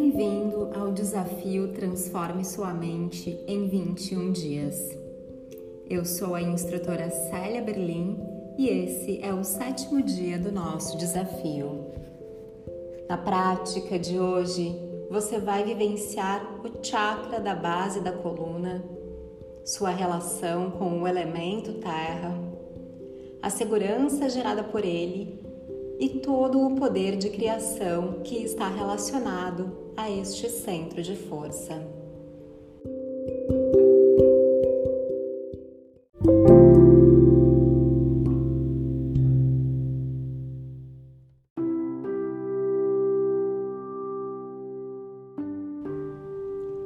Bem-vindo ao desafio Transforme Sua Mente em 21 Dias. Eu sou a instrutora Célia Berlim e esse é o sétimo dia do nosso desafio. Na prática de hoje, você vai vivenciar o chakra da base da coluna, sua relação com o elemento terra, a segurança gerada por ele e todo o poder de criação que está relacionado a este centro de força.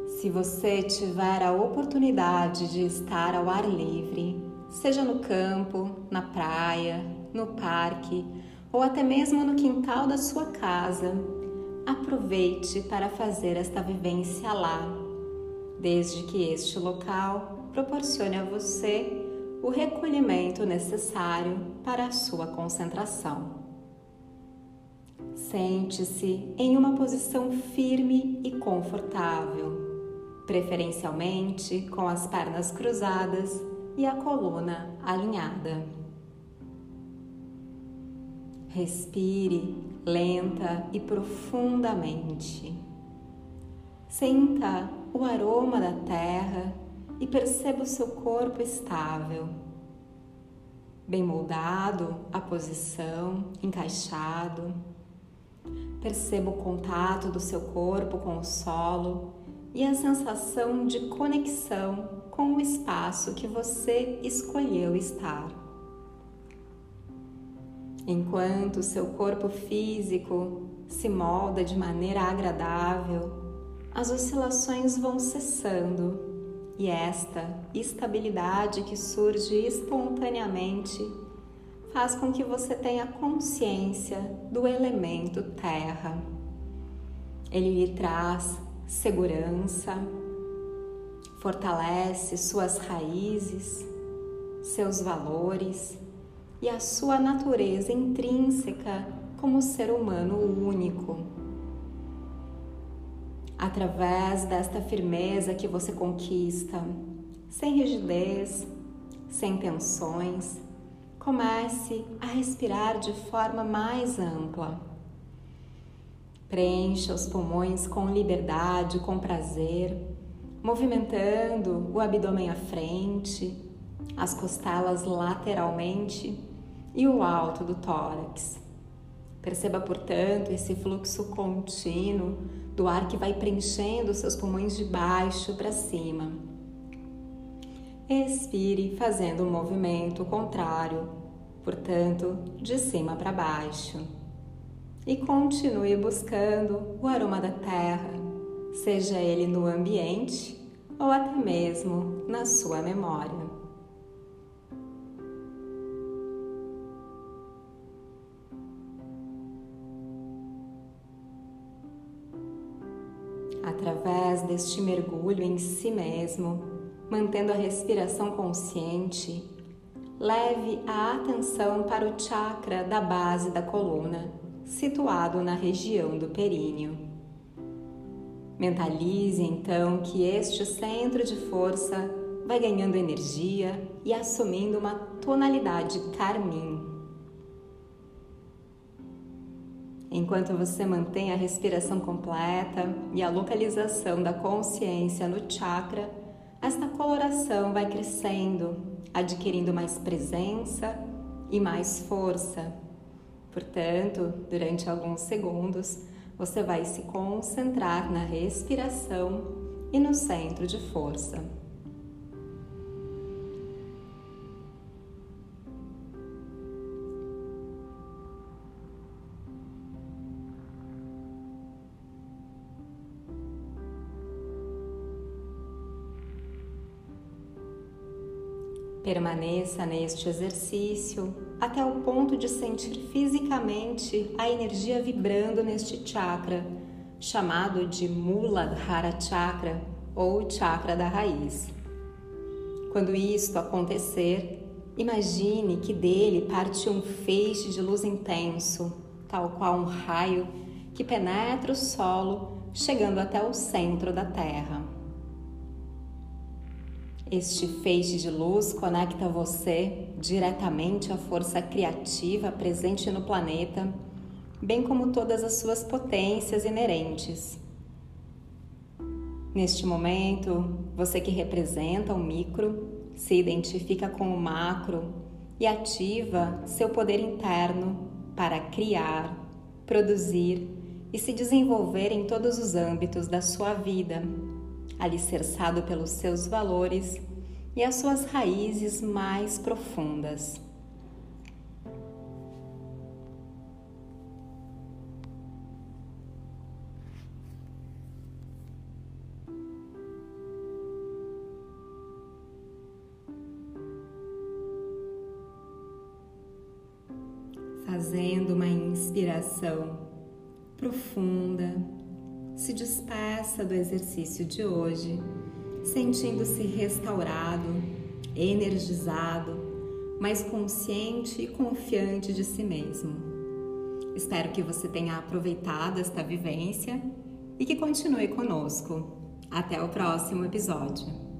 Se você tiver a oportunidade de estar ao ar livre, seja no campo, na praia, no parque ou até mesmo no quintal da sua casa, aproveite para fazer esta vivência lá, desde que este local proporcione a você o recolhimento necessário para a sua concentração. Sente-se em uma posição firme e confortável, preferencialmente com as pernas cruzadas e a coluna alinhada. Respire lenta e profundamente. Sinta o aroma da terra e perceba o seu corpo estável, bem moldado, a posição, encaixado. Perceba o contato do seu corpo com o solo e a sensação de conexão com o espaço que você escolheu estar. Enquanto seu corpo físico se molda de maneira agradável, as oscilações vão cessando e esta estabilidade que surge espontaneamente faz com que você tenha consciência do elemento terra. Ele lhe traz segurança, fortalece suas raízes, seus valores e a sua natureza intrínseca como ser humano único. Através desta firmeza que você conquista, sem rigidez, sem tensões, comece a respirar de forma mais ampla. Preencha os pulmões com liberdade, com prazer, movimentando o abdômen à frente, as costelas lateralmente e o alto do tórax. Perceba, portanto, esse fluxo contínuo do ar que vai preenchendo seus pulmões de baixo para cima. Expire fazendo um movimento contrário, portanto, de cima para baixo. E continue buscando o aroma da terra, seja ele no ambiente ou até mesmo na sua memória. Através deste mergulho em si mesmo, mantendo a respiração consciente, leve a atenção para o chakra da base da coluna, situado na região do períneo. Mentalize então que este centro de força vai ganhando energia e assumindo uma tonalidade carmim Enquanto você mantém a respiração completa e a localização da consciência no chakra, esta coloração vai crescendo, adquirindo mais presença e mais força. Portanto, durante alguns segundos, você vai se concentrar na respiração e no centro de força. Permaneça neste exercício até o ponto de sentir fisicamente a energia vibrando neste chakra, chamado de Muladhara Chakra ou chakra da raiz. Quando isto acontecer, imagine que dele parte um feixe de luz intenso, tal qual um raio que penetra o solo, chegando até o centro da Terra. Este feixe de luz conecta você diretamente à força criativa presente no planeta, bem como todas as suas potências inerentes. Neste momento, você que representa o micro se identifica com o macro e ativa seu poder interno para criar, produzir e se desenvolver em todos os âmbitos da sua vida alicerçado pelos seus valores e as suas raízes mais profundas. Fazendo uma inspiração profunda se despeça do exercício de hoje, sentindo-se restaurado, energizado, mais consciente e confiante de si mesmo. Espero que você tenha aproveitado esta vivência e que continue conosco. Até o próximo episódio.